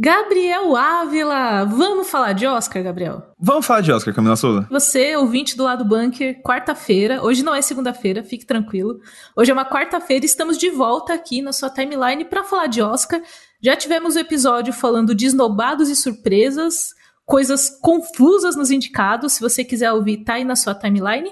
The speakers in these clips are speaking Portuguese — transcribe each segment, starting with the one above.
Gabriel Ávila, vamos falar de Oscar, Gabriel? Vamos falar de Oscar, Camila Souza. Você, ouvinte do lado bunker, quarta-feira. Hoje não é segunda-feira, fique tranquilo. Hoje é uma quarta-feira, estamos de volta aqui na sua timeline para falar de Oscar. Já tivemos o um episódio falando de esnobados e surpresas, coisas confusas nos indicados. Se você quiser ouvir, tá aí na sua timeline.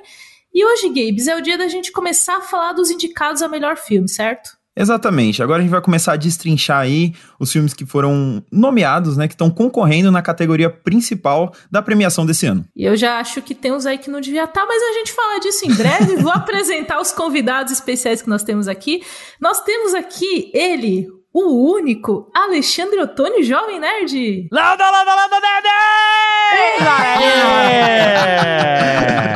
E hoje, Gabes, é o dia da gente começar a falar dos indicados a melhor filme, certo? Exatamente. Agora a gente vai começar a destrinchar aí os filmes que foram nomeados, né, que estão concorrendo na categoria principal da premiação desse ano. E eu já acho que tem uns aí que não devia estar, tá, mas a gente fala disso em breve. Vou apresentar os convidados especiais que nós temos aqui. Nós temos aqui ele, o único Alexandre Ottoni, Jovem Nerd. Lada, lada, lada, nerd! É!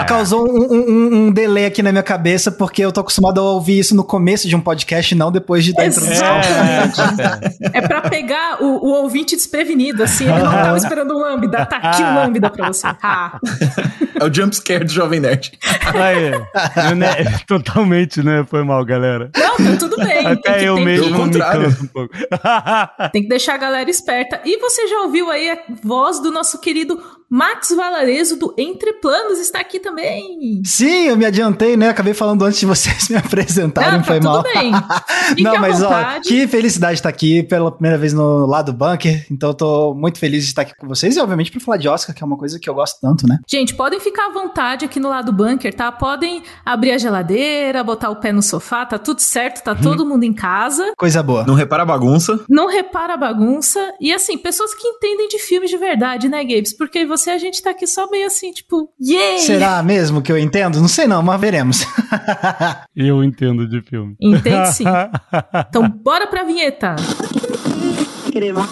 Causou um, um, um, delay aqui na minha cabeça, porque eu tô acostumado a ouvir isso no começo de um podcast, não depois de dar introdução. É, é pra pegar o, o, ouvinte desprevenido, assim, ele não tava esperando um lambda, tá aqui um lambda pra você. Ah. É o jumpscare do Jovem Nerd. Aí, totalmente, né? Foi mal, galera. Não, tá tudo bem. Até eu mesmo me canso pouco. Tem que deixar a galera esperta. E você já ouviu aí a voz do nosso querido Max Valarezo do Entre Planos está aqui também. Sim, eu me adiantei, né? Acabei falando antes de vocês me apresentarem, Não, tá foi tudo mal. Bem. Não, mas ó, que felicidade estar aqui pela primeira vez no lado bunker. Então eu tô muito feliz de estar aqui com vocês e obviamente para falar de Oscar, que é uma coisa que eu gosto tanto, né? Gente, podem ficar à vontade aqui no lado bunker, tá? Podem abrir a geladeira, botar o pé no sofá, tá tudo certo, tá hum. todo mundo em casa. Coisa boa. Não repara a bagunça. Não repara a bagunça. E assim, pessoas que entendem de filmes de verdade, né, Gabes? Porque você a gente tá aqui só meio assim, tipo, yay! Será mesmo que eu entendo? Não sei não, mas veremos. eu entendo de filme. Entende sim. Então, bora pra vinheta. Crema.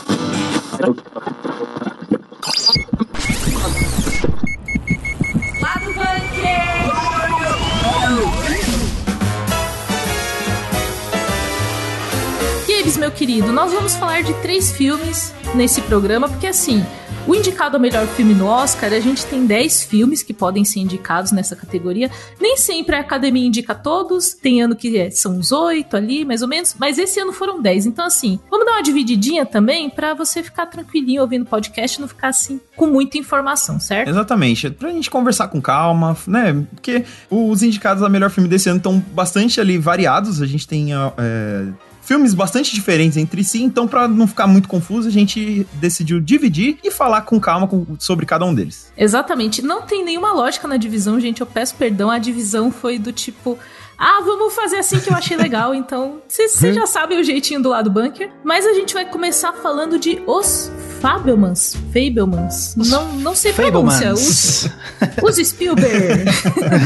Meu querido, nós vamos falar de três filmes nesse programa, porque assim, o indicado ao melhor filme no Oscar, a gente tem 10 filmes que podem ser indicados nessa categoria. Nem sempre a academia indica todos, tem ano que é, são uns 8 ali, mais ou menos, mas esse ano foram 10. Então, assim, vamos dar uma divididinha também para você ficar tranquilinho ouvindo podcast e não ficar assim com muita informação, certo? Exatamente. Pra gente conversar com calma, né? Porque os indicados a melhor filme desse ano estão bastante ali variados. A gente tem. É filmes bastante diferentes entre si, então para não ficar muito confuso, a gente decidiu dividir e falar com calma com, sobre cada um deles. Exatamente. Não tem nenhuma lógica na divisão, gente. Eu peço perdão. A divisão foi do tipo ah, vamos fazer assim que eu achei legal. Então, vocês já sabem o jeitinho do lado bunker. Mas a gente vai começar falando de Os Fabelmans. Fabelmans. Não, não sei pronúncia. Os, os Spielberg.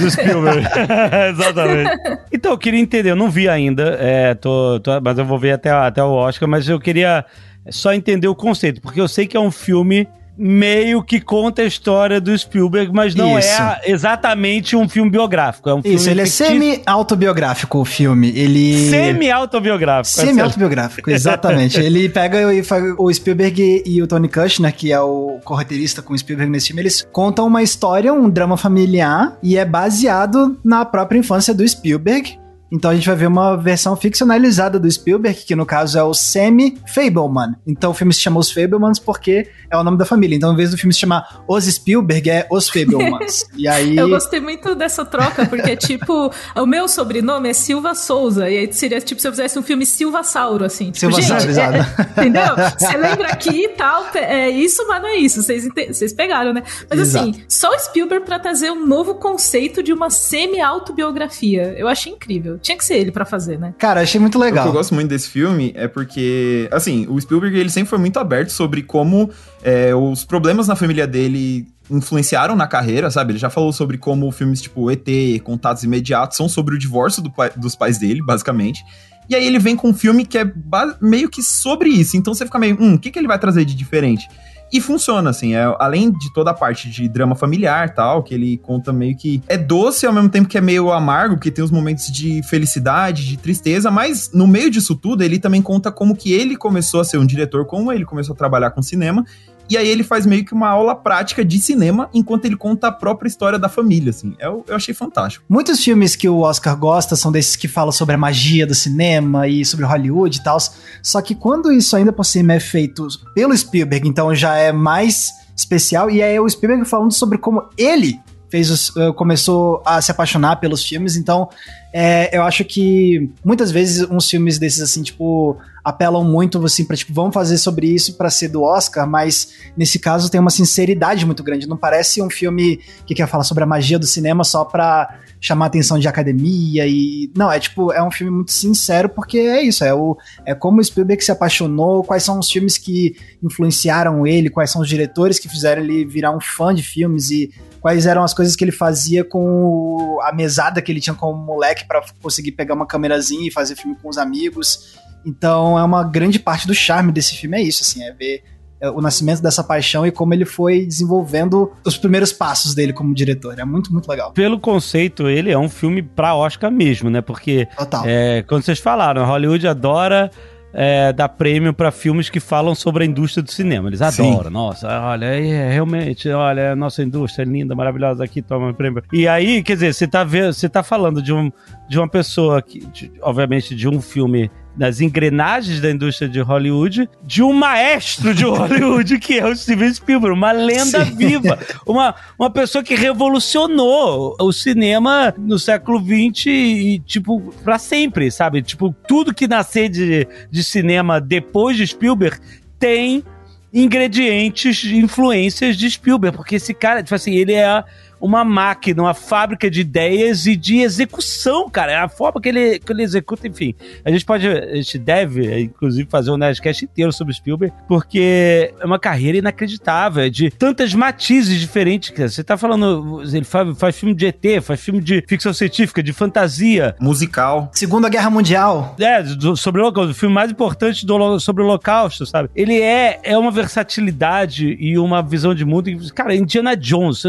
os Spielberg. Exatamente. Então, eu queria entender. Eu não vi ainda, é, tô, tô, mas eu vou ver até, até o Oscar. Mas eu queria só entender o conceito. Porque eu sei que é um filme meio que conta a história do Spielberg, mas não Isso. é exatamente um filme biográfico. É um filme Isso, ele é semi-autobiográfico o filme. Ele... Semi-autobiográfico. É semi-autobiográfico, exatamente. ele pega o Spielberg e o Tony Kushner, que é o correteirista com o Spielberg nesse filme, eles contam uma história, um drama familiar, e é baseado na própria infância do Spielberg. Então a gente vai ver uma versão ficcionalizada do Spielberg, que no caso é o Sammy Fableman. Então o filme se chama Os Fablemans porque é o nome da família. Então, em vez do filme se chamar Os Spielberg, é Os Fablemans. e aí... Eu gostei muito dessa troca, porque, tipo, o meu sobrenome é Silva Souza. E aí seria, tipo, se eu fizesse um filme Silva Sauro, assim. Tipo, Silva gente, Sauro, é, entendeu? Você lembra aqui e tal, é isso, mas não é isso. Vocês, vocês pegaram, né? Mas, assim, Exato. assim, só o Spielberg pra trazer um novo conceito de uma semi-autobiografia. Eu achei incrível. Tinha que ser ele para fazer, né? Cara, achei muito legal. O que eu gosto muito desse filme é porque, assim, o Spielberg, ele sempre foi muito aberto sobre como é, os problemas na família dele influenciaram na carreira, sabe? Ele já falou sobre como filmes tipo ET, Contatos Imediatos, são sobre o divórcio do pai, dos pais dele, basicamente. E aí ele vem com um filme que é meio que sobre isso. Então você fica meio, hum, o que, que ele vai trazer de diferente? E funciona, assim, é, além de toda a parte de drama familiar tal, que ele conta meio que é doce ao mesmo tempo que é meio amargo, porque tem os momentos de felicidade, de tristeza, mas no meio disso tudo, ele também conta como que ele começou a ser um diretor, como ele começou a trabalhar com cinema, e aí ele faz meio que uma aula prática de cinema enquanto ele conta a própria história da família, assim. Eu, eu achei fantástico. Muitos filmes que o Oscar gosta são desses que falam sobre a magia do cinema e sobre Hollywood e tal. Só que quando isso ainda por cima é feito pelo Spielberg, então já é mais especial. E aí é o Spielberg falando sobre como ele fez os, eh, começou a se apaixonar pelos filmes, então é, eu acho que muitas vezes uns filmes desses assim, tipo, apelam muito assim para tipo, vamos fazer sobre isso para ser do Oscar, mas nesse caso tem uma sinceridade muito grande, não parece um filme que quer falar sobre a magia do cinema só para chamar atenção de academia e não, é tipo, é um filme muito sincero porque é isso, é o é como o Spielberg se apaixonou, quais são os filmes que influenciaram ele, quais são os diretores que fizeram ele virar um fã de filmes e quais eram as coisas que ele fazia com a mesada que ele tinha como moleque para conseguir pegar uma câmerazinha e fazer filme com os amigos. Então é uma grande parte do charme desse filme é isso, assim, é ver é, o nascimento dessa paixão e como ele foi desenvolvendo os primeiros passos dele como diretor. É muito, muito legal. Pelo conceito, ele é um filme pra Oscar mesmo, né? Porque, Total. É, quando vocês falaram, Hollywood adora é, dar prêmio para filmes que falam sobre a indústria do cinema. Eles adoram. Sim. Nossa, olha, é, realmente, olha, a nossa indústria é linda, maravilhosa aqui, toma um prêmio. E aí, quer dizer, você tá, vendo, você tá falando de, um, de uma pessoa que, de, obviamente, de um filme das engrenagens da indústria de Hollywood, de um maestro de Hollywood, que é o Steven Spielberg, uma lenda Sim. viva, uma, uma pessoa que revolucionou o cinema no século XX e, tipo, pra sempre, sabe? Tipo, tudo que nascer de, de cinema depois de Spielberg tem ingredientes, influências de Spielberg, porque esse cara, tipo assim, ele é uma máquina, uma fábrica de ideias e de execução, cara. É a forma que ele, que ele executa, enfim. A gente pode, a gente deve, inclusive, fazer um Nerdcast inteiro sobre Spielberg, porque é uma carreira inacreditável, é de tantas matizes diferentes. Cara. Você tá falando, ele faz, faz filme de ET, faz filme de ficção científica, de fantasia. Musical. Segunda Guerra Mundial. É, do, sobre o, o filme mais importante do, sobre o Holocausto, sabe? Ele é, é uma versatilidade e uma visão de mundo. Cara, Indiana Jones.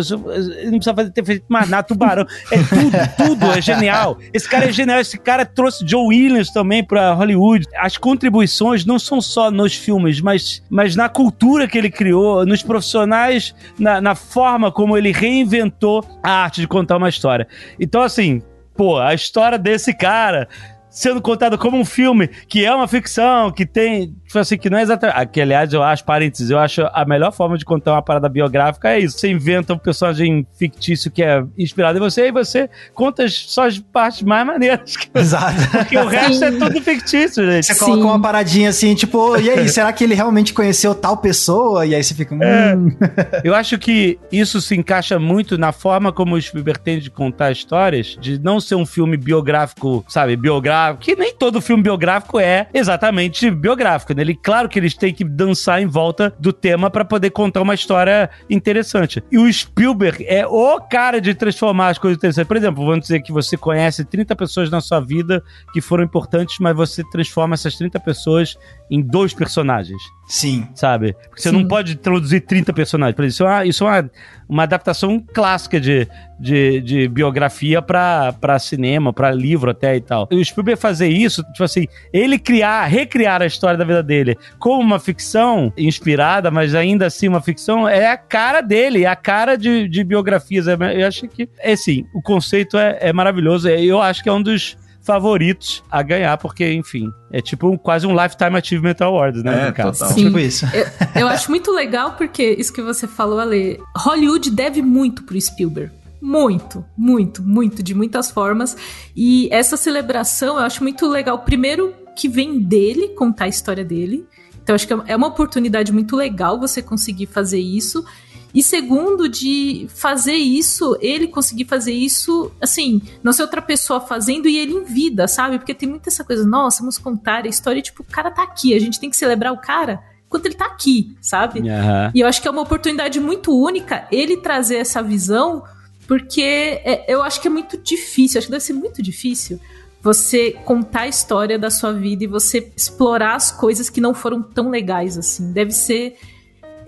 Não precisa fazer, ter feito mais nada, tubarão. É tudo, tudo é genial. Esse cara é genial. Esse cara trouxe Joe Williams também pra Hollywood. As contribuições não são só nos filmes, mas, mas na cultura que ele criou, nos profissionais, na, na forma como ele reinventou a arte de contar uma história. Então, assim, pô, a história desse cara sendo contado como um filme que é uma ficção, que tem. Tipo assim, que não é exatamente. Que, aliás, eu acho, parênteses, eu acho a melhor forma de contar uma parada biográfica é isso. Você inventa um personagem fictício que é inspirado em você e você conta só as partes mais maneiras. Exato. Porque o resto é tudo fictício, gente. Você Sim. coloca uma paradinha assim, tipo, e aí, será que ele realmente conheceu tal pessoa? E aí você fica. É. Hum. É. eu acho que isso se encaixa muito na forma como o Spielberg tem de contar histórias, de não ser um filme biográfico, sabe, biográfico que nem todo filme biográfico é exatamente biográfico, né? Ele, claro que eles têm que dançar em volta do tema para poder contar uma história interessante. E o Spielberg é o cara de transformar as coisas interessantes. Por exemplo, vamos dizer que você conhece 30 pessoas na sua vida que foram importantes, mas você transforma essas 30 pessoas em dois personagens. Sim. Sabe? Porque você Sim. não pode traduzir 30 personagens. Por isso, é uma, isso é uma, uma adaptação clássica de, de, de biografia para cinema, para livro até e tal. E o Spielberg fazer isso, tipo assim, ele criar, recriar a história da vida dele como uma ficção inspirada, mas ainda assim uma ficção, é a cara dele, é a cara de, de biografias. É, eu acho que, é assim, o conceito é, é maravilhoso. Eu acho que é um dos favoritos a ganhar, porque, enfim, é tipo um, quase um Lifetime Achievement Award, né? É, total. Sim. Tipo isso. Eu, eu acho muito legal porque isso que você falou, Ale, Hollywood deve muito pro Spielberg. Muito, muito, muito, de muitas formas. E essa celebração eu acho muito legal. Primeiro, que vem dele contar a história dele. Então, acho que é uma oportunidade muito legal você conseguir fazer isso. E segundo, de fazer isso, ele conseguir fazer isso, assim, não ser outra pessoa fazendo e ele em vida, sabe? Porque tem muita essa coisa, nossa, vamos contar a história, tipo, o cara tá aqui, a gente tem que celebrar o cara enquanto ele tá aqui, sabe? Uhum. E eu acho que é uma oportunidade muito única ele trazer essa visão, porque é, eu acho que é muito difícil, acho que deve ser muito difícil você contar a história da sua vida e você explorar as coisas que não foram tão legais assim. Deve ser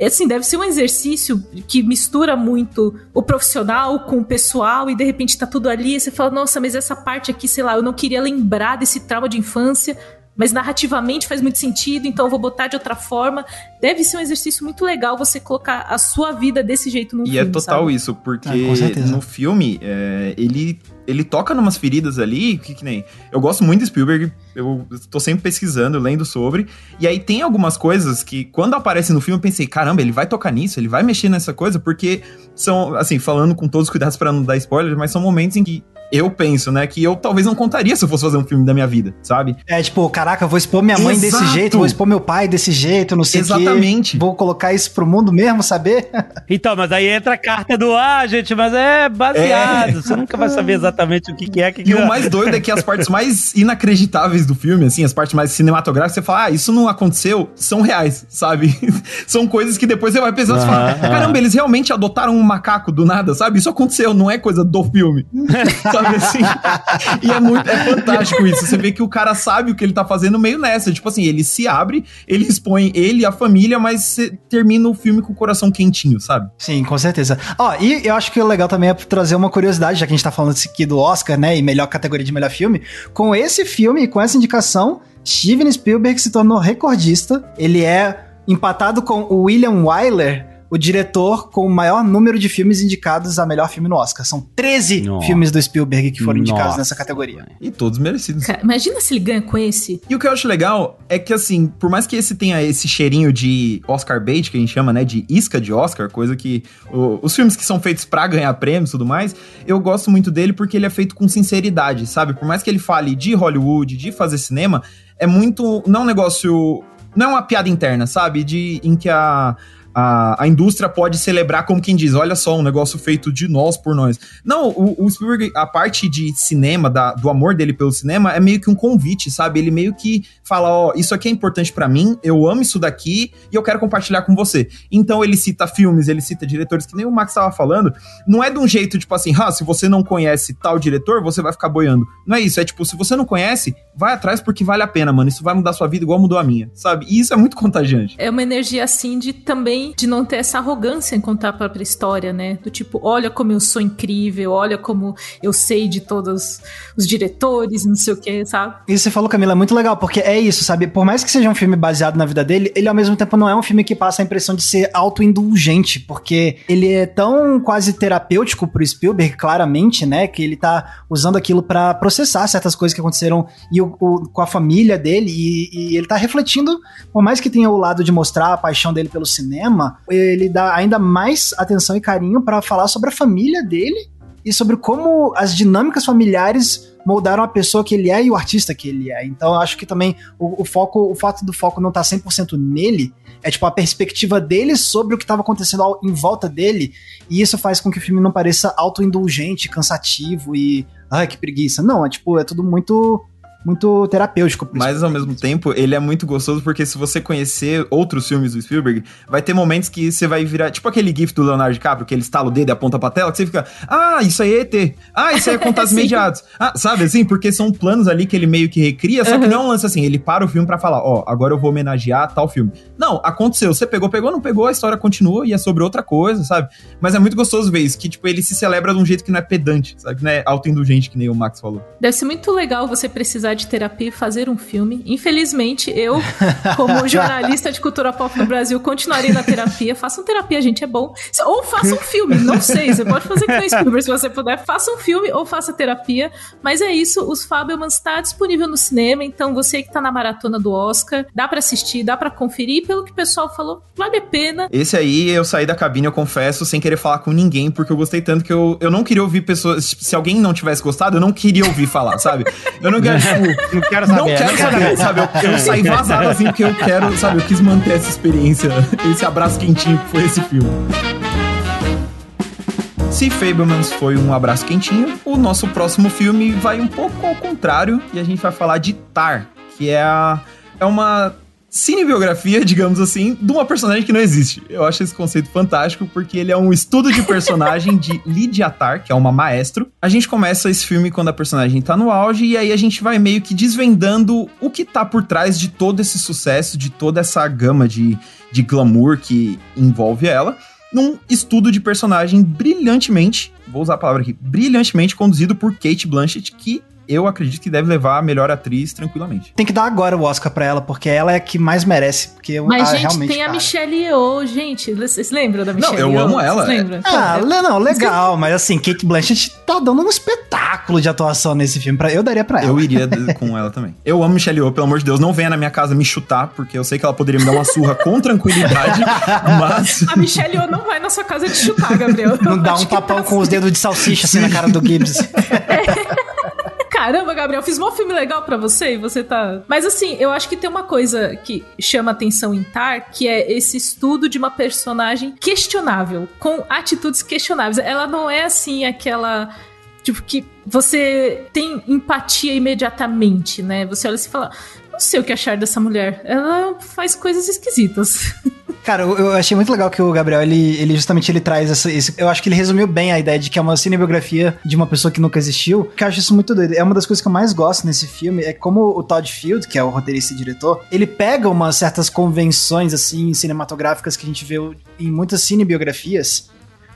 assim, deve ser um exercício que mistura muito o profissional com o pessoal e de repente tá tudo ali e você fala, nossa, mas essa parte aqui, sei lá, eu não queria lembrar desse trauma de infância, mas narrativamente faz muito sentido, então eu vou botar de outra forma. Deve ser um exercício muito legal você colocar a sua vida desse jeito no e filme. E é total sabe? isso, porque ah, no filme é, ele ele toca numas feridas ali, que, que, nem. Eu gosto muito de Spielberg, eu tô sempre pesquisando, lendo sobre. E aí tem algumas coisas que, quando aparece no filme, eu pensei, caramba, ele vai tocar nisso, ele vai mexer nessa coisa, porque são, assim, falando com todos os cuidados para não dar spoiler, mas são momentos em que eu penso, né, que eu talvez não contaria se eu fosse fazer um filme da minha vida, sabe? É tipo, caraca, vou expor minha mãe Exato. desse jeito, vou expor meu pai desse jeito, não sei o Exatamente. Vou colocar isso pro mundo mesmo, saber? então, mas aí entra a carta do ah, gente, mas é baseado, é. você nunca vai saber exatamente o que, que é que E o mais doido é que as partes mais inacreditáveis do filme, assim, as partes mais cinematográficas, você fala, ah, isso não aconteceu, são reais, sabe? são coisas que depois você vai pensando e fala, caramba, eles realmente adotaram um macaco do nada, sabe? Isso aconteceu, não é coisa do filme. sabe assim? E é muito, é fantástico isso. Você vê que o cara sabe o que ele tá fazendo meio nessa. Tipo assim, ele se abre, ele expõe ele a família, mas termina o filme com o coração quentinho, sabe? Sim, com certeza. Ó, e eu acho que o legal também é trazer uma curiosidade, já que a gente tá falando aqui do Oscar, né? E melhor categoria de melhor filme. Com esse filme, com essa indicação, Steven Spielberg se tornou recordista. Ele é empatado com o William Wyler o diretor com o maior número de filmes indicados a melhor filme no Oscar. São 13 Nossa. filmes do Spielberg que foram indicados Nossa. nessa categoria. E todos merecidos. Cara, imagina se ele ganha com esse. E o que eu acho legal é que, assim, por mais que esse tenha esse cheirinho de Oscar bait, que a gente chama, né, de isca de Oscar, coisa que o, os filmes que são feitos para ganhar prêmios e tudo mais, eu gosto muito dele porque ele é feito com sinceridade, sabe? Por mais que ele fale de Hollywood, de fazer cinema, é muito. Não é um negócio. Não é uma piada interna, sabe? De, em que a, a, a indústria pode celebrar como quem diz, olha só, um negócio feito de nós por nós. Não, o, o Spielberg, a parte de cinema, da, do amor dele pelo cinema, é meio que um convite, sabe? Ele meio que fala, ó, oh, isso aqui é importante para mim, eu amo isso daqui e eu quero compartilhar com você. Então ele cita filmes, ele cita diretores, que nem o Max estava falando, não é de um jeito, tipo assim, ah, se você não conhece tal diretor, você vai ficar boiando. Não é isso, é tipo, se você não conhece, vai atrás porque vale a pena, mano. Isso vai mudar sua vida igual mudou a minha, sabe? E isso é muito contagiante. É uma energia assim de também de não ter essa arrogância em contar a própria história, né? Do tipo, olha como eu sou incrível, olha como eu sei de todos os diretores, não sei o que, sabe? Isso você falou, Camila, é muito legal, porque é isso, sabe? Por mais que seja um filme baseado na vida dele, ele ao mesmo tempo não é um filme que passa a impressão de ser autoindulgente, porque ele é tão quase terapêutico pro Spielberg, claramente, né? Que ele tá usando aquilo para processar certas coisas que aconteceram e o, o, com a família dele, e, e ele tá refletindo, por mais que tenha o lado de mostrar a paixão dele pelo cinema, ele dá ainda mais atenção e carinho para falar sobre a família dele e sobre como as dinâmicas familiares moldaram a pessoa que ele é e o artista que ele é. Então eu acho que também o, o foco, o fato do foco não estar tá 100% nele, é tipo a perspectiva dele sobre o que estava acontecendo ao, em volta dele, e isso faz com que o filme não pareça autoindulgente, cansativo e ai que preguiça. Não, é tipo, é tudo muito muito terapêutico. Mas ao mesmo tempo, ele é muito gostoso porque se você conhecer outros filmes do Spielberg, vai ter momentos que você vai virar, tipo aquele gif do Leonardo DiCaprio, que ele estala o dedo e aponta pra tela, que você fica, ah, isso aí é ET, ah, isso aí é contatos imediatos. Ah, sabe assim? Porque são planos ali que ele meio que recria, só uhum. que não é um lance assim, ele para o filme para falar, ó, oh, agora eu vou homenagear tal filme. Não, aconteceu, você pegou, pegou, não pegou, a história continua e é sobre outra coisa, sabe? Mas é muito gostoso ver isso, que tipo, ele se celebra de um jeito que não é pedante, sabe? Que não é autoindulgente, que nem o Max falou. Deve ser muito legal você precisar de terapia e fazer um filme. Infelizmente, eu, como jornalista de cultura pop no Brasil, continuarei na terapia. Façam terapia, gente, é bom. Ou faça um filme, não sei. Você pode fazer com Spielberg se você puder. Faça um filme ou faça terapia. Mas é isso, os Fabelmans está disponível no cinema, então você que tá na maratona do Oscar, dá para assistir, dá para conferir. Pelo que o pessoal falou, vale a pena. Esse aí, eu saí da cabine, eu confesso, sem querer falar com ninguém, porque eu gostei tanto que eu, eu não queria ouvir pessoas... Se alguém não tivesse gostado, eu não queria ouvir falar, sabe? Eu não quero, tipo, não quero saber. Não quero saber, sabe? Eu, eu saí vazado assim porque eu quero, sabe? Eu quis manter essa experiência, esse abraço quentinho que foi esse filme. Se Fablemans foi um abraço quentinho, o nosso próximo filme vai um pouco ao contrário e a gente vai falar de Tar, que é, a, é uma cinebiografia, digamos assim, de uma personagem que não existe. Eu acho esse conceito fantástico porque ele é um estudo de personagem de Lydia Tar, que é uma maestro. A gente começa esse filme quando a personagem tá no auge e aí a gente vai meio que desvendando o que tá por trás de todo esse sucesso, de toda essa gama de, de glamour que envolve ela num estudo de personagem brilhantemente, vou usar a palavra aqui, brilhantemente conduzido por Kate Blanchett, que eu acredito que deve levar a melhor atriz tranquilamente. Tem que dar agora o Oscar pra ela, porque ela é a que mais merece. Porque Mas, ah, gente, tem a cara. Michelle Yeoh, gente. Vocês lembram da Michelle eu Yeoh? amo ela. Vocês lembram? Ah, le- não, legal, mas assim, Kate Blanchett tá dando um espetáculo de atuação nesse filme. Pra, eu daria pra ela. Eu iria com ela também. Eu amo Michelle Yeoh, pelo amor de Deus, não venha na minha casa me chutar, porque eu sei que ela poderia me dar uma surra com tranquilidade, mas... A Michelle Yeoh não vai na sua casa te chutar, Gabriel. Não dá um que tapão tá com os dedos de salsicha assim na cara do Gibbs. Caramba, Gabriel, fiz um filme legal pra você e você tá. Mas assim, eu acho que tem uma coisa que chama atenção em Tar, que é esse estudo de uma personagem questionável, com atitudes questionáveis. Ela não é assim aquela. Tipo, que você tem empatia imediatamente, né? Você olha e fala. Não sei o que achar dessa mulher. Ela faz coisas esquisitas. Cara, eu, achei muito legal que o Gabriel, ele, ele justamente ele traz essa, esse. Eu acho que ele resumiu bem a ideia de que é uma cinebiografia de uma pessoa que nunca existiu. Que eu acho isso muito doido. É uma das coisas que eu mais gosto nesse filme. É como o Todd Field, que é o roteirista e diretor, ele pega umas certas convenções, assim, cinematográficas que a gente vê em muitas cinebiografias.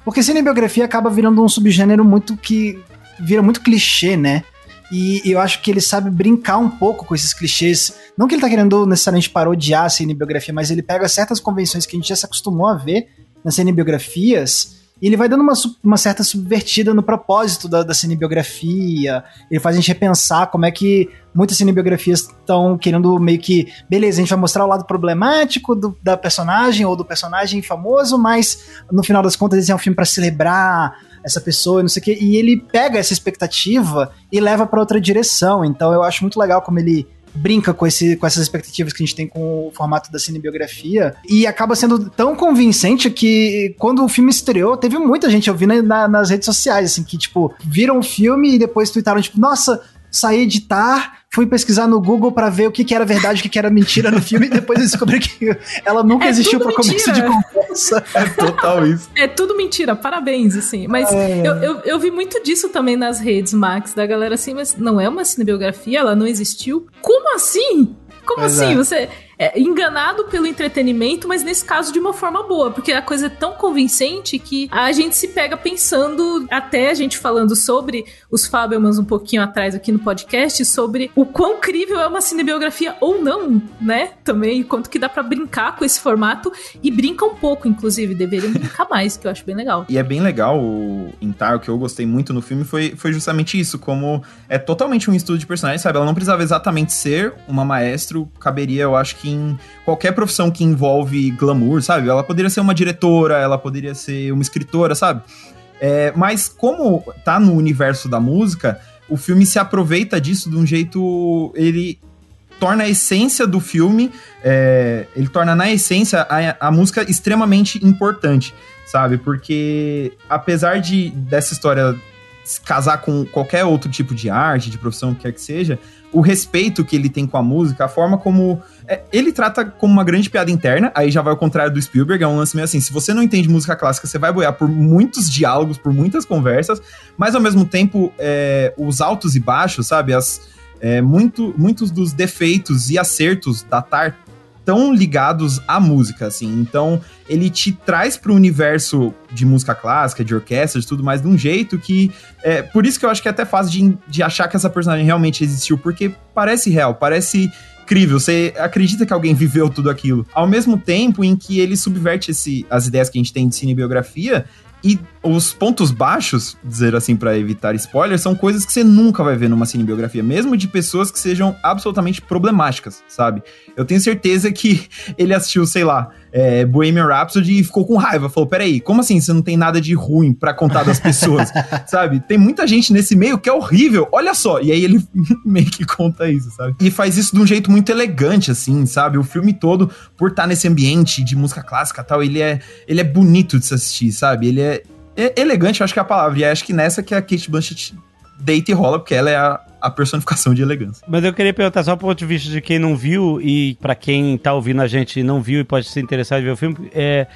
Porque cinebiografia acaba virando um subgênero muito que. vira muito clichê, né? E eu acho que ele sabe brincar um pouco com esses clichês. Não que ele tá querendo necessariamente parodiar a cinebiografia, mas ele pega certas convenções que a gente já se acostumou a ver nas cinebiografias e ele vai dando uma, uma certa subvertida no propósito da, da cinebiografia. Ele faz a gente repensar como é que muitas cinebiografias estão querendo meio que. Beleza, a gente vai mostrar o lado problemático do- da personagem ou do personagem famoso, mas no final das contas esse é um filme para celebrar essa pessoa, não sei o quê. E ele pega essa expectativa e leva para outra direção. Então eu acho muito legal como ele brinca com, esse, com essas expectativas que a gente tem com o formato da cinebiografia e acaba sendo tão convincente que quando o filme estreou, teve muita gente ouvindo na, nas redes sociais, assim, que, tipo, viram o filme e depois tweetaram, tipo, nossa, saí de tar, fui pesquisar no Google pra ver o que, que era verdade, o que, que era mentira no filme e depois eu descobri que ela nunca É existiu pra começo de conversa. É total isso. É tudo mentira, parabéns, assim. Mas É. eu, eu, eu vi muito disso também nas redes, Max, da galera assim, mas não é uma cinebiografia, ela não existiu. Como assim? Como Pois assim? é. Você é enganado pelo entretenimento, mas nesse caso de uma forma boa, porque a coisa é tão convincente que a gente se pega pensando, até a gente falando sobre os Fabelmans um pouquinho atrás aqui no podcast, sobre o quão crível é uma cinebiografia ou não, né? Também, quanto que dá pra brincar com esse formato e brinca um pouco, inclusive, deveriam brincar mais, que eu acho bem legal. E é bem legal o em Tar, o que eu gostei muito no filme foi, foi justamente isso, como é totalmente um estudo de personagem, sabe? Ela não precisava exatamente ser uma maestro, caberia, eu acho que em qualquer profissão que envolve glamour, sabe? Ela poderia ser uma diretora, ela poderia ser uma escritora, sabe? É, mas como tá no universo da música, o filme se aproveita disso de um jeito. Ele torna a essência do filme, é, ele torna na essência a, a música extremamente importante, sabe? Porque apesar de dessa história se casar com qualquer outro tipo de arte, de profissão, que quer que seja, o respeito que ele tem com a música, a forma como. é, ele trata como uma grande piada interna, aí já vai ao contrário do Spielberg, é um lance meio assim: se você não entende música clássica, você vai boiar por muitos diálogos, por muitas conversas, mas ao mesmo tempo, é, os altos e baixos, sabe? As, é, muito, muitos dos defeitos e acertos da Tar estão ligados à música, assim. Então, ele te traz para o universo de música clássica, de orquestra, de tudo mais, de um jeito que. É, por isso que eu acho que é até fácil de, de achar que essa personagem realmente existiu, porque parece real, parece incrível, você acredita que alguém viveu tudo aquilo. Ao mesmo tempo em que ele subverte esse, as ideias que a gente tem de cinebiografia e os pontos baixos, dizer assim para evitar spoilers, são coisas que você nunca vai ver numa cinebiografia, mesmo de pessoas que sejam absolutamente problemáticas, sabe? Eu tenho certeza que ele assistiu, sei lá, é, Bohemian Rhapsody e ficou com raiva. Falou: peraí, como assim você não tem nada de ruim para contar das pessoas? sabe? Tem muita gente nesse meio que é horrível, olha só. E aí ele meio que conta isso, sabe? E faz isso de um jeito muito elegante, assim, sabe? O filme todo, por estar nesse ambiente de música clássica e tal, ele é, ele é bonito de se assistir, sabe? Ele é elegante, eu acho que é a palavra. E acho que nessa que a Kate Blanchett deita e rola, porque ela é a a personificação de elegância. Mas eu queria perguntar só do ponto de vista de quem não viu e para quem tá ouvindo a gente e não viu e pode se interessar em ver o filme, é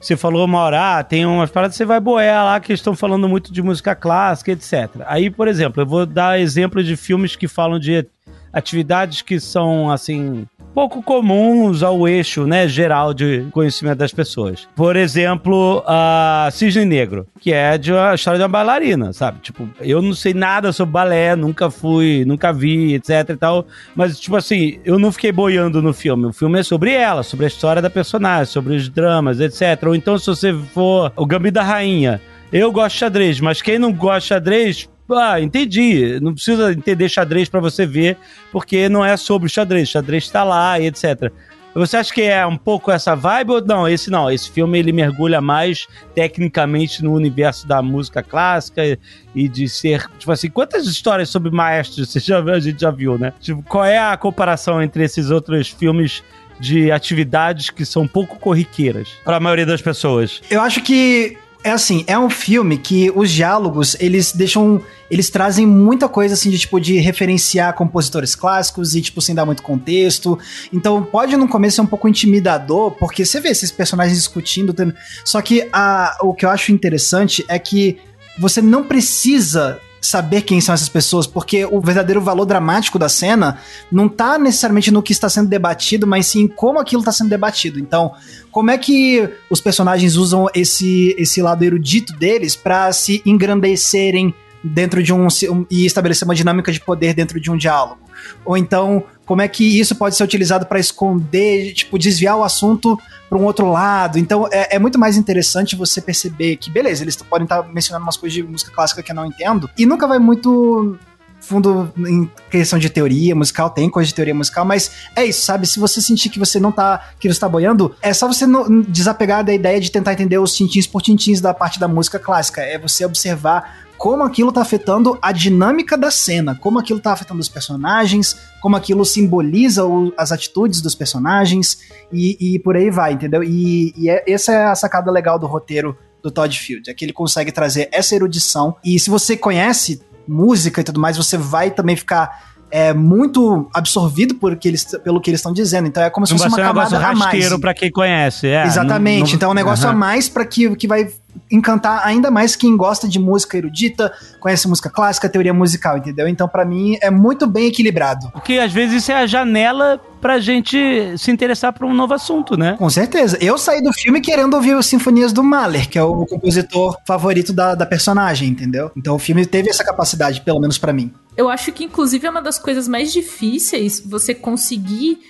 você falou uma hora, ah, tem umas paradas, você vai boiar lá que estão falando muito de música clássica, etc. Aí, por exemplo, eu vou dar exemplo de filmes que falam de atividades que são, assim, pouco comuns ao eixo, né, geral de conhecimento das pessoas. Por exemplo, a Cisne Negro, que é de uma história de uma bailarina, sabe? Tipo, eu não sei nada sobre balé, nunca fui, nunca vi, etc e tal, mas tipo assim, eu não fiquei boiando no filme. O filme é sobre ela, sobre a história da personagem, sobre os dramas, etc. Ou então se você for o Gambi da Rainha, eu gosto de xadrez, mas quem não gosta de xadrez, ah, entendi. Não precisa entender xadrez para você ver, porque não é sobre xadrez. Xadrez tá lá e etc. Você acha que é um pouco essa vibe ou não? Esse não. Esse filme ele mergulha mais tecnicamente no universo da música clássica e de ser, tipo assim, quantas histórias sobre maestros você já, a gente já viu, né? Tipo, qual é a comparação entre esses outros filmes de atividades que são pouco corriqueiras para a maioria das pessoas? Eu acho que é assim, é um filme que os diálogos, eles deixam. Eles trazem muita coisa assim de tipo de referenciar compositores clássicos e, tipo, sem dar muito contexto. Então pode no começo ser um pouco intimidador, porque você vê esses personagens discutindo. Tendo... Só que a, o que eu acho interessante é que você não precisa saber quem são essas pessoas, porque o verdadeiro valor dramático da cena não tá necessariamente no que está sendo debatido, mas sim como aquilo está sendo debatido. Então, como é que os personagens usam esse, esse lado erudito deles para se engrandecerem dentro de um, um e estabelecer uma dinâmica de poder dentro de um diálogo? Ou então, como é que isso pode ser utilizado para esconder, tipo, desviar o assunto para um outro lado. Então é, é, muito mais interessante você perceber que, beleza, eles podem estar tá mencionando umas coisas de música clássica que eu não entendo, e nunca vai muito fundo em questão de teoria musical, tem coisa de teoria musical, mas é isso, sabe? Se você sentir que você não tá, que você tá boiando, é só você não, desapegar da ideia de tentar entender os tintins por tintins da parte da música clássica. É você observar como aquilo tá afetando a dinâmica da cena, como aquilo tá afetando os personagens, como aquilo simboliza o, as atitudes dos personagens e, e, por aí vai, entendeu? E, e é, essa é a sacada legal do roteiro do Todd Field, é que ele consegue trazer essa erudição e se você conhece música e tudo mais, você vai também ficar é muito absorvido por que eles, pelo que eles estão dizendo. Então é como se fosse uma camada um a mais. para quem conhece, é. Exatamente. Não, não... Então é um negócio uhum. a mais para que, que vai encantar ainda mais quem gosta de música erudita, conhece música clássica, teoria musical, entendeu? Então, para mim, é muito bem equilibrado. Porque às vezes isso é a janela pra gente se interessar por um novo assunto, né? Com certeza. Eu saí do filme querendo ouvir as sinfonias do Mahler, que é o compositor favorito da, da personagem, entendeu? Então o filme teve essa capacidade, pelo menos para mim. Eu acho que, inclusive, é uma das coisas mais difíceis você conseguir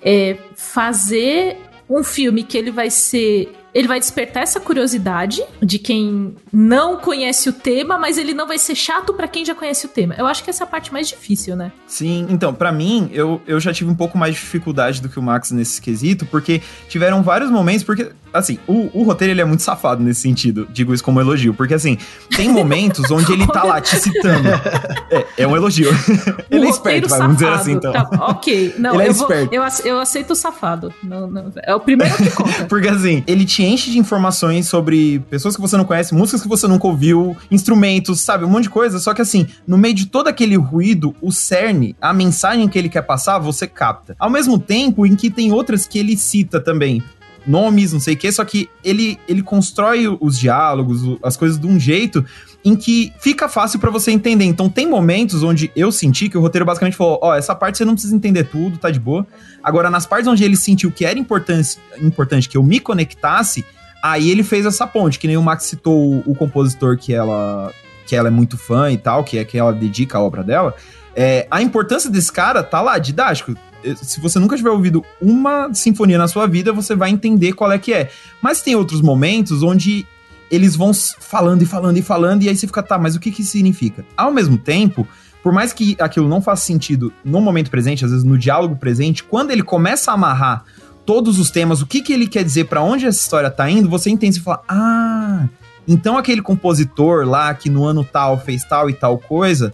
é, fazer um filme que ele vai ser ele vai despertar essa curiosidade de quem não conhece o tema, mas ele não vai ser chato para quem já conhece o tema. Eu acho que essa é a parte mais difícil, né? Sim, então, para mim, eu, eu já tive um pouco mais de dificuldade do que o Max nesse quesito, porque tiveram vários momentos, porque, assim, o, o roteiro ele é muito safado nesse sentido, digo isso como elogio, porque, assim, tem momentos onde ele tá lá te citando. É, é um elogio. ele é esperto, vai, vamos dizer assim, então. Tá, ok, não, ele é eu, esperto. Vou, eu, eu aceito o safado. Não, não, é o primeiro que conta. porque, assim, ele te enche de informações sobre pessoas que você não conhece, músicas que você nunca ouviu, instrumentos, sabe? Um monte de coisa. Só que assim, no meio de todo aquele ruído, o cerne, a mensagem que ele quer passar, você capta. Ao mesmo tempo em que tem outras que ele cita também nomes, não sei o que, só que ele, ele constrói os diálogos, as coisas de um jeito em que fica fácil para você entender. Então tem momentos onde eu senti que o roteiro basicamente falou: ó, oh, essa parte você não precisa entender tudo, tá de boa. Agora, nas partes onde ele sentiu que era importante, importante que eu me conectasse, Aí ele fez essa ponte, que nem o Max citou o, o compositor que ela, que ela é muito fã e tal, que é que ela dedica a obra dela. É, a importância desse cara tá lá, didático. Se você nunca tiver ouvido uma sinfonia na sua vida, você vai entender qual é que é. Mas tem outros momentos onde eles vão falando e falando e falando, e aí você fica, tá, mas o que que isso significa? Ao mesmo tempo, por mais que aquilo não faça sentido no momento presente, às vezes no diálogo presente, quando ele começa a amarrar todos os temas, o que, que ele quer dizer, para onde essa história tá indo, você entende e fala: ah, então aquele compositor lá que no ano tal fez tal e tal coisa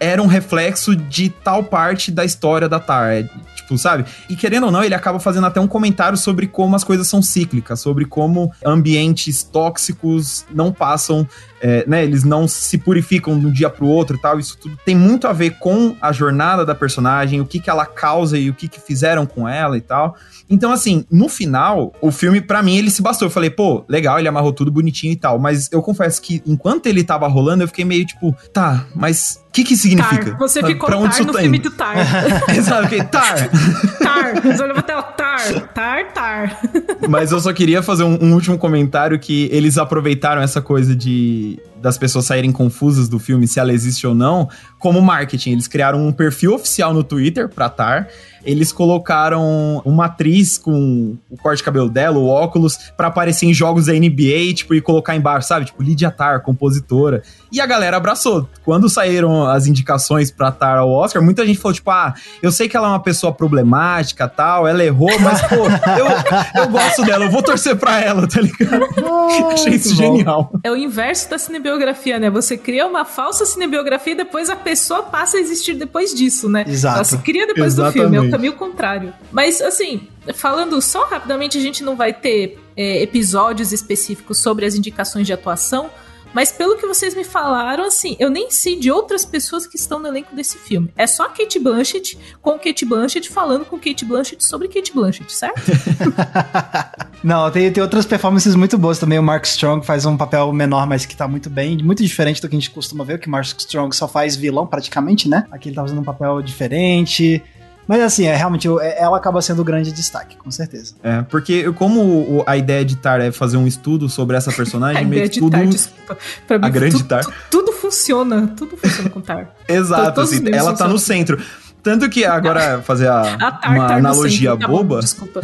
era um reflexo de tal parte da história da Tar. Tipo, sabe? E querendo ou não, ele acaba fazendo até um comentário sobre como as coisas são cíclicas, sobre como ambientes tóxicos não passam é, né, eles não se purificam de um dia pro outro e tal. Isso tudo tem muito a ver com a jornada da personagem, o que, que ela causa e o que, que fizeram com ela e tal. Então, assim, no final, o filme, para mim, ele se bastou. Eu falei, pô, legal, ele amarrou tudo bonitinho e tal. Mas eu confesso que enquanto ele tava rolando, eu fiquei meio tipo, tá, mas o que que significa? Tar. Você ficou pra onde tar no tá filme do Tar. Exato, okay, Tar. tar. Você olhou até o Tar. Tar, Tar. Mas eu só queria fazer um, um último comentário que eles aproveitaram essa coisa de り das pessoas saírem confusas do filme, se ela existe ou não, como marketing. Eles criaram um perfil oficial no Twitter pra Tar eles colocaram uma atriz com o corte de cabelo dela, o óculos, para aparecer em jogos da NBA, tipo, e colocar embaixo, sabe? Tipo, Lydia Tar, compositora. E a galera abraçou. Quando saíram as indicações pra Tar ao Oscar, muita gente falou, tipo, ah, eu sei que ela é uma pessoa problemática tal, ela errou, mas, pô, eu, eu gosto dela, eu vou torcer pra ela, tá ligado? Achei isso genial. É o inverso da cinebiografia, né? Você cria uma falsa cinebiografia e depois a pessoa passa a existir depois disso, né? Exato. Ela se cria depois Exatamente. do filme. É o caminho contrário. Mas, assim, falando só rapidamente, a gente não vai ter é, episódios específicos sobre as indicações de atuação. Mas pelo que vocês me falaram, assim, eu nem sei de outras pessoas que estão no elenco desse filme. É só Kate Blanchett com Kate Blanchett falando com Kate Blanchett sobre Kate Blanchett, certo? Não, tem, tem outras performances muito boas também. O Mark Strong faz um papel menor, mas que tá muito bem. Muito diferente do que a gente costuma ver, que o Mark Strong só faz vilão praticamente, né? Aqui ele tá fazendo um papel diferente. Mas assim, é realmente é, ela acaba sendo o grande destaque, com certeza. É, porque como a ideia de Tar é fazer um estudo sobre essa personagem, meio que tudo. Tar, desculpa. Pra mim, a grande Tar. Tudo funciona, tudo funciona com Tar. Exato, assim, ela tá no centro. Tanto que agora fazer a, a tar, uma tar analogia centro, tá boba. Bom, desculpa.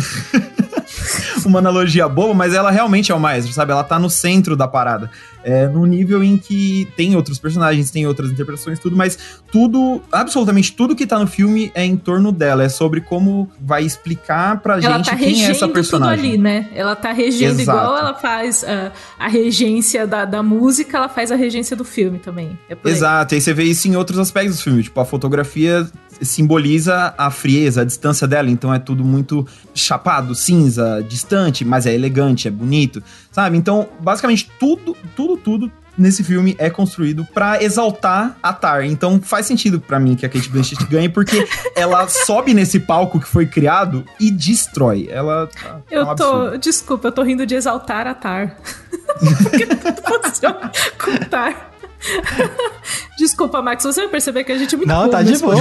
Uma analogia boba, mas ela realmente é o mais, sabe? Ela tá no centro da parada é, no nível em que tem outros personagens, tem outras interpretações, tudo, mas tudo, absolutamente tudo que tá no filme é em torno dela, é sobre como vai explicar pra ela gente tá quem é essa personagem. Tudo ali, né? Ela tá regendo Exato. igual ela faz uh, a regência da, da música, ela faz a regência do filme também. É Exato, e aí você vê isso em outros aspectos do filme, tipo, a fotografia simboliza a frieza, a distância dela, então é tudo muito chapado, cinza, distante, mas é elegante, é bonito, sabe? Então, basicamente tudo, tudo tudo, nesse filme é construído para exaltar a Tar. Então faz sentido para mim que a Kate Blanchett ganhe, porque ela sobe nesse palco que foi criado e destrói. Ela. Tá, é eu um tô. Desculpa, eu tô rindo de exaltar a Tar. porque tudo funciona com Tar. Desculpa, Max, você vai perceber que a gente é muito Não, tá de boa.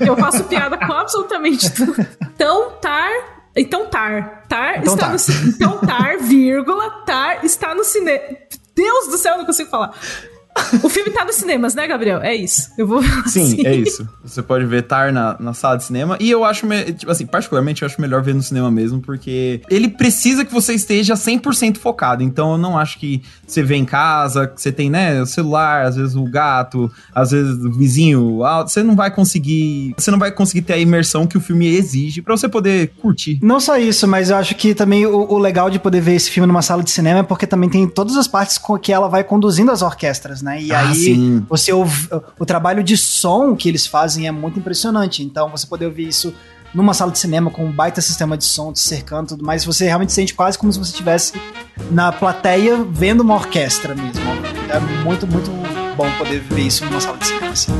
Eu faço piada com absolutamente tudo. Então, Tar então Tar. Tar então está tar. no Então Tar, vírgula, Tar está no cinema. Deus do céu, eu não consigo falar. O filme tá nos cinemas, né, Gabriel? É isso. Eu vou. Sim, assim. é isso. Você pode ver Tar na, na sala de cinema. E eu acho, tipo assim, particularmente eu acho melhor ver no cinema mesmo, porque ele precisa que você esteja 100% focado. Então eu não acho que você vê em casa, que você tem, né, o celular, às vezes o gato, às vezes o vizinho alto. Você não vai conseguir. Você não vai conseguir ter a imersão que o filme exige para você poder curtir. Não só isso, mas eu acho que também o, o legal de poder ver esse filme numa sala de cinema é porque também tem todas as partes com que ela vai conduzindo as orquestras né? E ah, aí sim. você ouve, o trabalho de som que eles fazem é muito impressionante. Então você poder ouvir isso numa sala de cinema com um baita sistema de som te cercando tudo mais, você realmente sente quase como se você estivesse na plateia vendo uma orquestra mesmo. É muito, muito bom poder ver isso numa sala de cinema. Assim.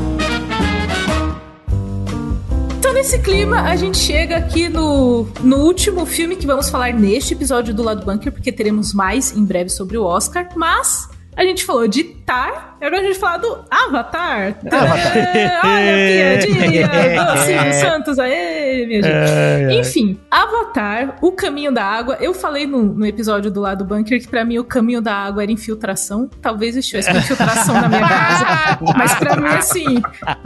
Então, nesse clima, a gente chega aqui no, no último filme que vamos falar neste episódio do Lado Bunker, porque teremos mais em breve sobre o Oscar. Mas a gente falou de Tar, agora a gente fala do Avatar. Avatar. É, olha, piadinha do Silvio Santos, aê, minha gente. É, é. Enfim, Avatar, O Caminho da Água. Eu falei no, no episódio do lado do bunker que pra mim o caminho da água era infiltração. Talvez estivesse com infiltração na minha casa. Mas pra mim, assim,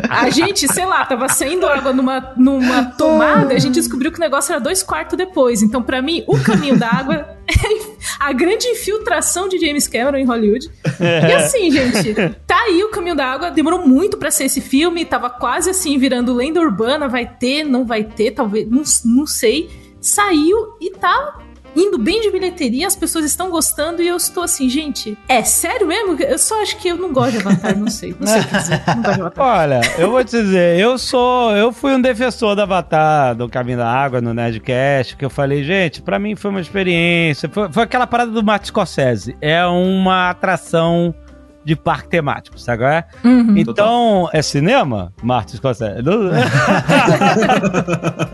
a gente, sei lá, tava saindo água numa, numa tomada, a gente descobriu que o negócio era dois quartos depois. Então, pra mim, o caminho da água é a grande infiltração de James Cameron em Hollywood. E assim, gente, tá aí o Caminho da Água. Demorou muito para ser esse filme, tava quase assim virando lenda urbana. Vai ter, não vai ter, talvez, não, não sei. Saiu e tá indo bem de bilheteria, as pessoas estão gostando e eu estou assim, gente, é sério mesmo? Eu só acho que eu não gosto de Avatar, não sei. Não sei o que dizer. Não gosto de Avatar. Olha, eu vou te dizer, eu sou. Eu fui um defensor do Avatar, do Caminho da Água, no Nerdcast, que eu falei, gente, pra mim foi uma experiência. Foi, foi aquela parada do Martin Scorsese. É uma atração de parque temático, sabe? qual é? Uhum. Então, é cinema? Martin Scorsese. Não-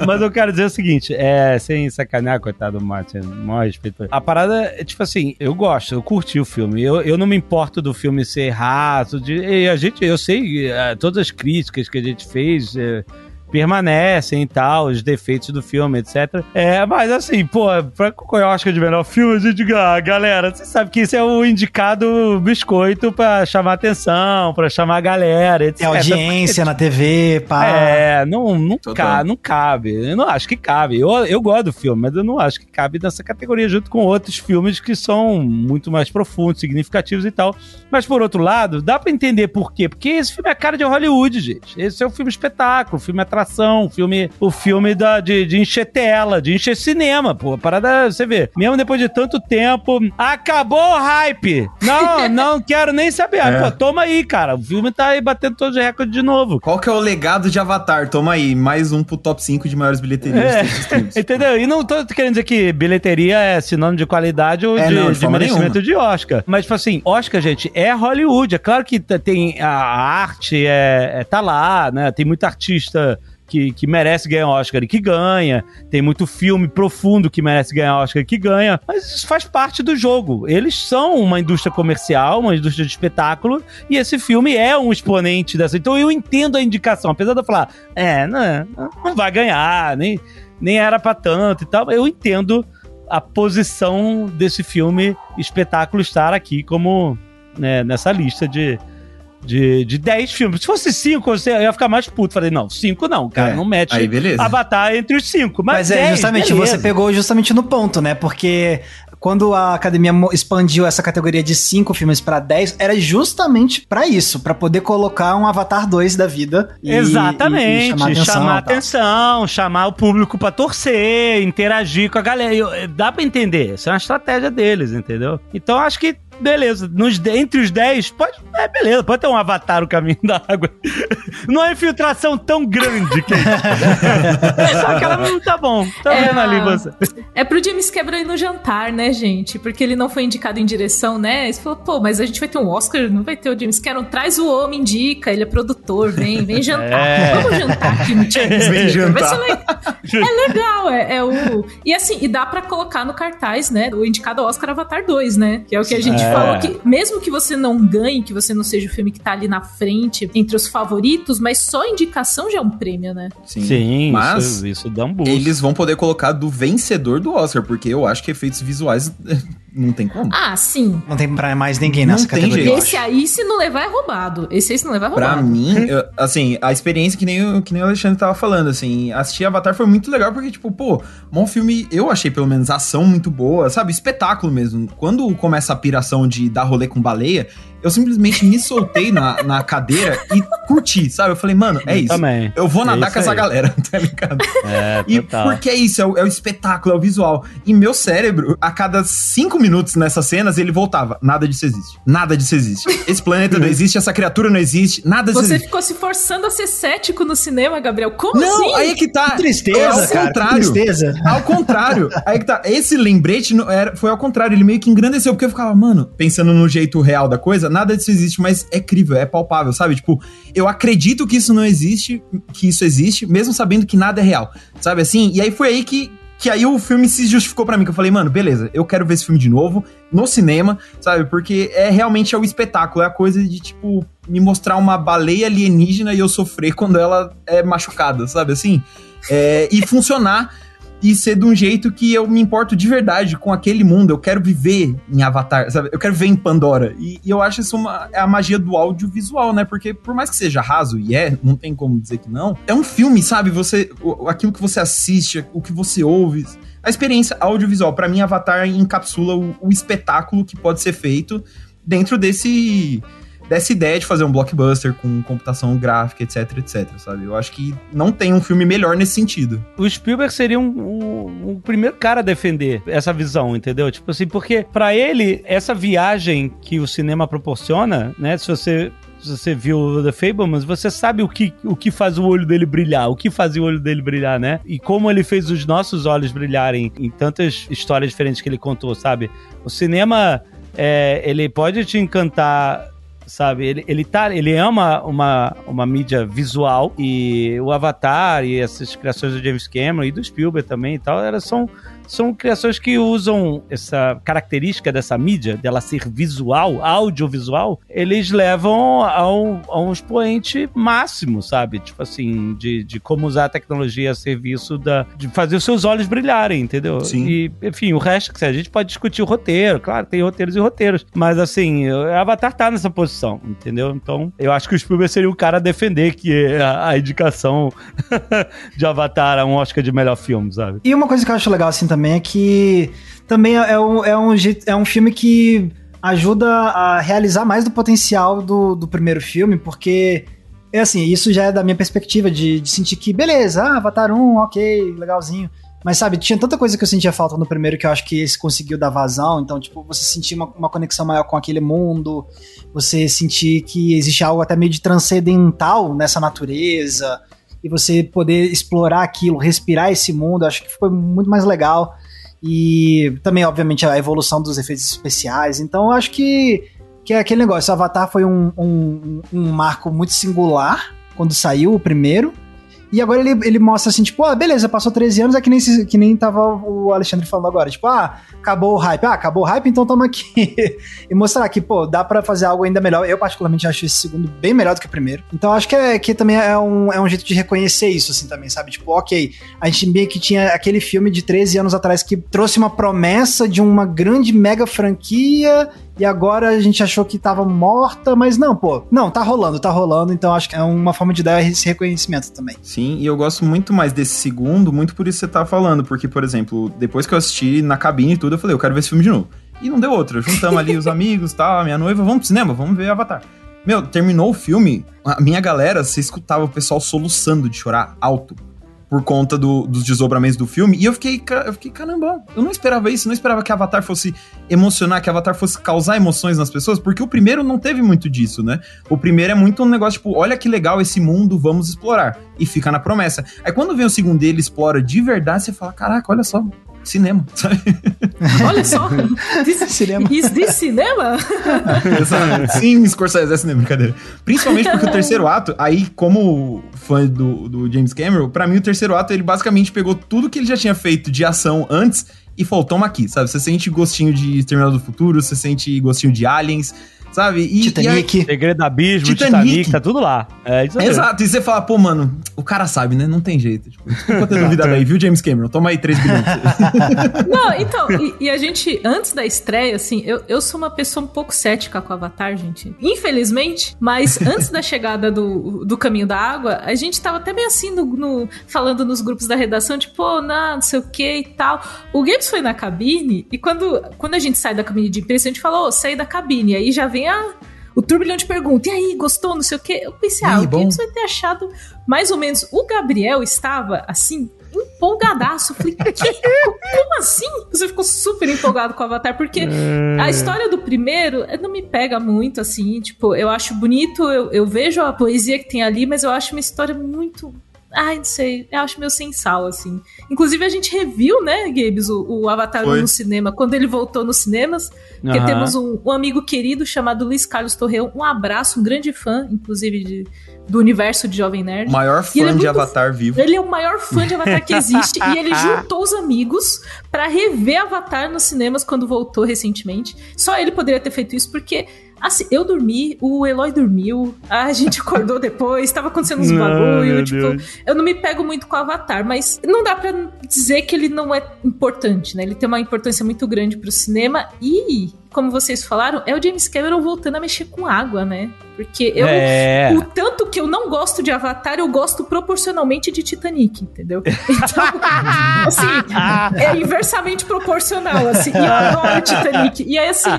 Mas eu quero dizer o seguinte, é, sem sacanear, coitado do Martin, maior respeito. A parada é, tipo assim, eu gosto, eu curti o filme, eu, eu não me importo do filme ser raso, de, e a gente, eu sei, eh, todas as críticas que a gente fez... eh, permanecem e tal, os defeitos do filme, etc. É, mas assim, pô, pra concorrer ao Oscar de melhor filme, a gente, ah, galera, você sabe que isso é o indicado biscoito pra chamar atenção, pra chamar a galera, etc. Tem audiência na TV, pá. É, não, não, ca, não cabe. Eu não acho que cabe. Eu, eu gosto do filme, mas eu não acho que cabe nessa categoria, junto com outros filmes que são muito mais profundos, significativos e tal. Mas por outro lado, dá pra entender por quê? Porque esse filme é a cara de Hollywood, gente. Esse é um filme espetáculo, filme atração, filme, o filme da, de, de encher tela, de encher cinema, pô. Parada, você vê, mesmo depois de tanto tempo, acabou o hype. Não, não quero nem saber. Ah, É. Pô, toma aí, cara. O filme tá aí batendo todos os recordes de novo. Qual que é o legado de Avatar? Toma aí, mais um pro top 5 de maiores bilheterias É. de. Entendeu? E não tô querendo dizer que bilheteria é sinônimo de qualidade ou É, de, não, de de merecimento de Oscar. Mas, tipo assim, Oscar, gente, é Hollywood. É claro que tem a arte, é, é- tá lá, né? Tem muito artista que, que merece ganhar Oscar e que ganha. Tem muito filme profundo que merece ganhar Oscar e que ganha. Mas isso faz parte do jogo. Eles são uma indústria comercial, uma indústria de espetáculo, e esse filme é um exponente dessa. Então eu entendo a indicação. Apesar de eu falar, é, não, não vai ganhar, nem nem era pra tanto e tal. Eu entendo a posição desse filme espetáculo estar aqui como né, nessa lista de, de, de 10 filmes. Se fosse 5, eu ia ficar mais puto. Falei, não, 5 não, cara, É, não mete Aí, beleza. Avatar entre os 5. Mas, Mas é 10, justamente, beleza. você pegou justamente no ponto, né? Porque quando a academia expandiu essa categoria de 5 filmes pra 10, era justamente pra isso, pra poder colocar um Avatar 2 da vida. e- Exatamente, e- e chamar e tal. atenção, chamar o público pra torcer, interagir com a galera. Eu- dá pra entender, isso é uma estratégia deles, entendeu? Então acho que, beleza, nos, entre os 10, pode, é beleza, pode ter um avatar o caminho da água. Não é infiltração tão grande que é Só que ela não tá bom, tá É, vendo ali você. É pro James Cameron ir no jantar, né, gente? Porque ele não foi indicado em direção, né? Ele falou, pô, mas a gente vai ter um Oscar, não vai ter o James Cameron. Traz o homem, indica, ele é produtor, vem, vem jantar. É. Vamos jantar aqui no James Vem jantar. ser legal. É legal, é, é o... E assim, e dá pra colocar no cartaz, né, o indicado Oscar Avatar 2, né? Que é o que a gente É. falou, que mesmo que você não ganhe, que você não seja o filme que tá ali na frente, entre os favoritos, mas só a indicação já é um prêmio, né? Sim, Mas isso, isso dá um boost. eles vão poder colocar do vencedor do Oscar, porque eu acho que efeitos visuais não tem como. Ah, sim. Não tem pra mais ninguém Não nessa tem categoria. jeito. Esse aí, se não levar, é roubado. Esse aí, se não levar, é Pra roubado. mim, eu- assim, a experiência que nem, o- que nem o Alexandre tava falando, assim, assistir Avatar foi muito legal porque, tipo, pô, um filme, eu achei pelo menos a ação muito boa, sabe? Espetáculo mesmo. Quando começa a piração de dar rolê com baleia, eu simplesmente me soltei na, na cadeira e curti, sabe? Eu falei, mano, é isso. Também. Eu vou É nadar isso com essa aí. galera, tá ligado? É, E total. porque é isso, é o, é o espetáculo, é o visual. E meu cérebro, a cada cinco minutos nessas cenas, ele voltava. Nada disso existe. Nada disso existe. Esse planeta não existe, essa criatura não existe, nada disso Você existe. ficou se forçando a ser cético no cinema, Gabriel. Como Não, assim? aí é que tá. Que tristeza, é ao cara. Que contrário. tristeza. Ao contrário. Aí que tá. Esse lembrete não era, foi ao contrário. Ele meio que engrandeceu, porque eu ficava, mano, pensando no jeito real da coisa, nada disso existe, mas é crível, é palpável, sabe? Tipo, eu acredito que isso não existe, que isso existe, mesmo sabendo que nada é real, sabe assim? E aí foi aí que. Que aí o filme se justificou pra mim, que eu falei, mano, beleza, eu quero ver esse filme de novo, no cinema, sabe? Porque é realmente é o espetáculo, é a coisa de, tipo, me mostrar uma baleia alienígena e eu sofrer quando ela é machucada, sabe assim? É, e funcionar e ser de um jeito que eu me importo de verdade com aquele mundo. Eu quero viver em Avatar, sabe? Eu quero viver em Pandora. E, e eu acho isso uma, é a magia do audiovisual, né? Porque por mais que seja raso, e é, não tem como dizer que não, é um filme, sabe? Você, aquilo que você assiste, o que você ouve. A experiência audiovisual, pra mim, Avatar encapsula o, o espetáculo que pode ser feito dentro desse dessa ideia de fazer um blockbuster com computação gráfica, etc, etc, sabe? Eu acho que não tem um filme melhor nesse sentido. O Spielberg seria um, um, um primeiro cara a defender essa visão, entendeu? Tipo assim, porque para ele, essa viagem que o cinema proporciona, né? Se você você viu The Fablemans, você sabe o que, o que faz o olho dele brilhar, o que fazia o olho dele brilhar, né? E como ele fez os nossos olhos brilharem em tantas histórias diferentes que ele contou, sabe? O cinema, é, ele pode te encantar sabe? Ele, ele, tá, ele uma, uma, uma mídia visual e o Avatar e essas criações do James Cameron e do Spielberg também e tal, elas são são criações que usam essa característica dessa mídia, dela ser visual, audiovisual, eles levam a um, a um expoente máximo, sabe? Tipo assim, de, de como usar a tecnologia a serviço da, de fazer os seus olhos brilharem, entendeu? Sim. E, enfim, o resto, que a gente pode discutir o roteiro, claro, tem roteiros e roteiros, mas assim, Avatar tá nessa posição, entendeu? Então, eu acho que o Spielberg seria o cara a defender que a, a indicação de Avatar a um Oscar de melhor filme, sabe? E uma coisa que eu acho legal assim também é que também é um, é um, é um filme que ajuda a realizar mais do potencial do, do primeiro filme, porque é assim, isso já é da minha perspectiva de, de sentir que, beleza, ah, Avatar 1, ok, legalzinho. Mas sabe, tinha tanta coisa que eu sentia falta no primeiro que eu acho que esse conseguiu dar vazão. Então, tipo, você sentir uma, uma conexão maior com aquele mundo, você sentir que existe algo até meio de transcendental nessa natureza, e você poder explorar aquilo, respirar esse mundo, acho que foi muito mais legal. E também, obviamente, a evolução dos efeitos especiais. Então, acho que, que é aquele negócio. O Avatar foi um, um, um marco muito singular quando saiu o primeiro. E agora ele, ele mostra assim, tipo, ah, beleza, passou 13 anos, é que nem, que nem tava o Alexandre falando agora. Tipo, ah, acabou o hype. Ah, acabou o hype, então tamo aqui. e mostrar que, pô, dá para fazer algo ainda melhor. Eu, particularmente, acho esse segundo bem melhor do que o primeiro. Então, acho que, é, que também é um, é um jeito de reconhecer isso, assim, também, sabe? Tipo, ok, a gente meio que tinha aquele filme de 13 anos atrás que trouxe uma promessa de uma grande mega franquia e agora a gente achou que tava morta, mas não, pô. Não, tá rolando, tá rolando, então acho que é uma forma de dar esse reconhecimento também. Sim, e eu gosto muito mais desse segundo, muito por isso que você tá falando, porque, por exemplo, depois que eu assisti na cabine e tudo, eu falei, eu quero ver esse filme de novo. E não deu outra. Juntamos ali os amigos, tal, a minha noiva, vamos pro cinema, vamos ver Avatar. Meu, terminou o filme, a minha galera, você escutava o pessoal soluçando de chorar alto por conta do, dos desdobramentos do filme. E eu fiquei, eu fiquei, caramba, eu não esperava isso, não esperava que Avatar fosse emocionar, que Avatar fosse causar emoções nas pessoas, porque o primeiro não teve muito disso, né? O primeiro é muito um negócio tipo, olha que legal esse mundo, vamos explorar. E fica na promessa. Aí quando vem o segundo dele explora de verdade, você fala, caraca, olha só, cinema, sabe? Olha só, this, cinema. Is this cinema? Sim, Scorsese é cinema, brincadeira. Principalmente porque o terceiro ato, aí como fã do, do James Cameron, para mim o terceiro ato ele basicamente pegou tudo que ele já tinha feito de ação antes e falou, toma aqui, sabe? Você sente gostinho de Exterminador do Futuro, você sente gostinho de Aliens, sabe? E, Titanic. E Segredo do Abismo, Titanic. Titanic, tá tudo lá. É isso aí. Exato, e você fala, pô, mano, o cara sabe, né? Não tem jeito. Tipo, desculpa ter duvidado aí, viu, James Cameron? Toma aí 3 bilhões. Não, então, e, e, a gente, antes da estreia, assim, eu, eu sou uma pessoa um pouco cética com o Avatar, gente. Infelizmente, mas antes da chegada do, do Caminho da Água, a gente tava até bem assim no, no falando nos grupos da redação, tipo, oh, não, não sei o que e tal. O Games foi na cabine, e quando, quando a gente sai da cabine de imprensa, a gente falou, oh, saí da cabine. Aí já vem a o turbilhão de perguntas. E aí, gostou? Não sei o quê. Eu pensei, ah, o Games vai ter achado mais ou menos. O Gabriel estava assim. Empolgadaço. Eu falei, que? como assim? Você ficou super empolgado com o Avatar, porque é. a história do primeiro eh, não me pega muito, assim. Tipo, eu acho bonito, eu, eu vejo a poesia que tem ali, mas eu acho uma história muito Ai, não sei, eu acho meio sem sal, assim. Inclusive, a gente reviu, né, Gabes, o, o Avatar Foi. no cinema, quando ele voltou nos cinemas. Porque uhum. temos um, um, amigo querido chamado Luiz Carlos Torreão. Um abraço, um grande fã, inclusive, de, do universo de Jovem Nerd. O maior fã é de Avatar vivo. Ele é o maior fã de Avatar que existe. e ele juntou os amigos para rever Avatar nos cinemas quando voltou recentemente. Só ele poderia ter feito isso, porque Assim, eu dormi, o Eloy dormiu, a gente acordou depois, tava acontecendo uns bagulho, tipo, Deus. eu não me pego muito com o Avatar, mas não dá para dizer que ele não é importante, né? Ele tem uma importância muito grande pro cinema e, como vocês falaram, é o James Cameron voltando a mexer com água, né? Porque eu, É. o tanto que eu não gosto de Avatar, eu gosto proporcionalmente de Titanic, entendeu? Então, assim, é inversamente proporcional, assim. E eu adoro Titanic. E aí, assim,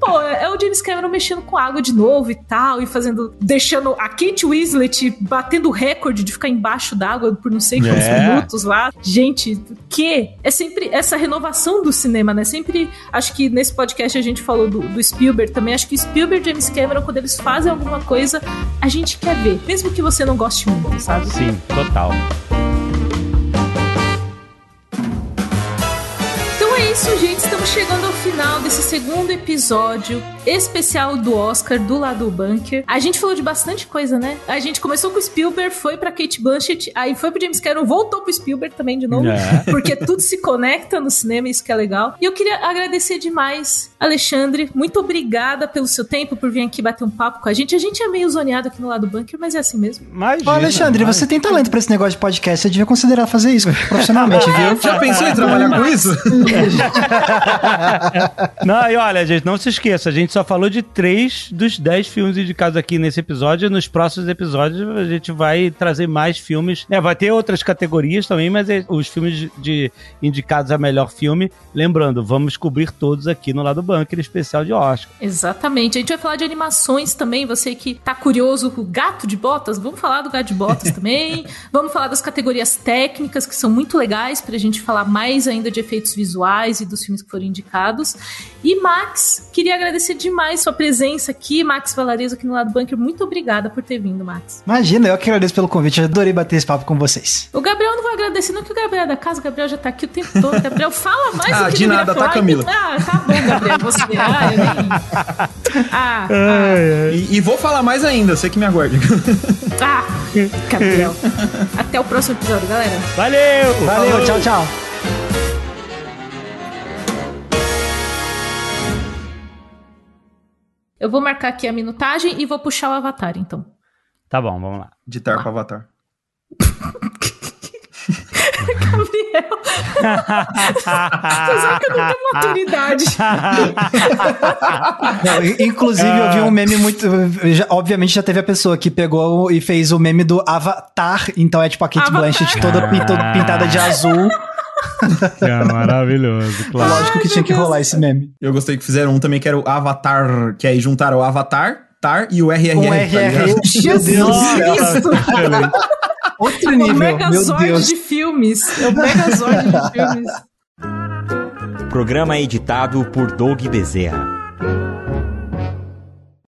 pô, é o James Cameron mexendo com água de novo e tal, e fazendo, deixando a Kate Winslet batendo o recorde de ficar embaixo d'água por não sei quantos É. minutos lá. Gente, que é sempre essa renovação do cinema, né? Sempre, acho que nesse podcast a gente falou do, do Spielberg também. Acho que Spielberg e James Cameron, quando eles fazem alguma coisa, a gente quer ver, mesmo que você não goste muito, sabe? Sim, total. Então é isso, gente. Estamos chegando ao final desse segundo episódio especial do Oscar do lado do bunker. A gente falou de bastante coisa, né? A gente começou com o Spielberg, foi pra Kate Blanchett, aí foi pro James Cameron, voltou pro Spielberg também de novo, É. porque tudo se conecta no cinema, isso que é legal. E eu queria agradecer demais, Alexandre. Muito obrigada pelo seu tempo, por vir aqui bater um papo com a gente. A gente é meio zoneado aqui no lado do bunker, mas é assim mesmo. Imagina, Ô, Alexandre, mas- você tem talento pra esse negócio de podcast, você devia considerar fazer isso profissionalmente, viu? Já pensou em trabalhar com isso? Não, e olha, gente, não se esqueça, a gente só falou de três dos dez filmes indicados aqui nesse episódio. Nos próximos episódios a gente vai trazer mais filmes. né, vai ter outras categorias também, mas é- os filmes de, de indicados a melhor filme, lembrando, vamos cobrir todos aqui no lado bunker especial de Oscar. Exatamente. A gente vai falar de animações também. Você que tá curioso com o gato de botas, vamos falar do gato de botas também. Vamos falar das categorias técnicas, que são muito legais pra gente falar mais ainda de efeitos visuais e dos filmes que foram indicados. E Max, queria agradecer demais sua presença aqui, Max Valarezo, aqui no lado bunker. Muito obrigada por ter vindo, Max. Imagina, eu que agradeço pelo convite, eu adorei bater esse papo com vocês. O Gabriel não vai agradecer, não, que o Gabriel é da casa, o Gabriel já tá aqui o tempo todo. Gabriel, fala mais Ah, do que de nada, tá. Camila? Ah, tá bom, Gabriel, você. Ah, eu nem... Ah, ah. E, e vou falar mais ainda, você que me aguarde. Ah, Gabriel. Até o próximo episódio, galera. Valeu! Valeu, Falou. tchau, tchau. Eu vou marcar aqui a minutagem e vou puxar o avatar, então. Tá bom, vamos lá. De tar pro avatar. Gabriel. Você sabe que eu não tenho maturidade. Não, inclusive, eu vi um meme muito. já- obviamente, já teve a pessoa que pegou e fez o meme do Avatar. Então é tipo a Kate Avatar. Blanchett toda pi- toda pintada de azul. É maravilhoso, claro. Lógico que Ai, tinha que rolar Deus. esse meme. Eu gostei que fizeram um também que era o Avatar, que aí juntaram o Avatar, Tar e o RRR. Um tá RR. ligado? Meu Deus. Cristo. Outro O nível, meu Megazord de filmes. É o Megazord de filmes. Programa editado por Doug Bezerra.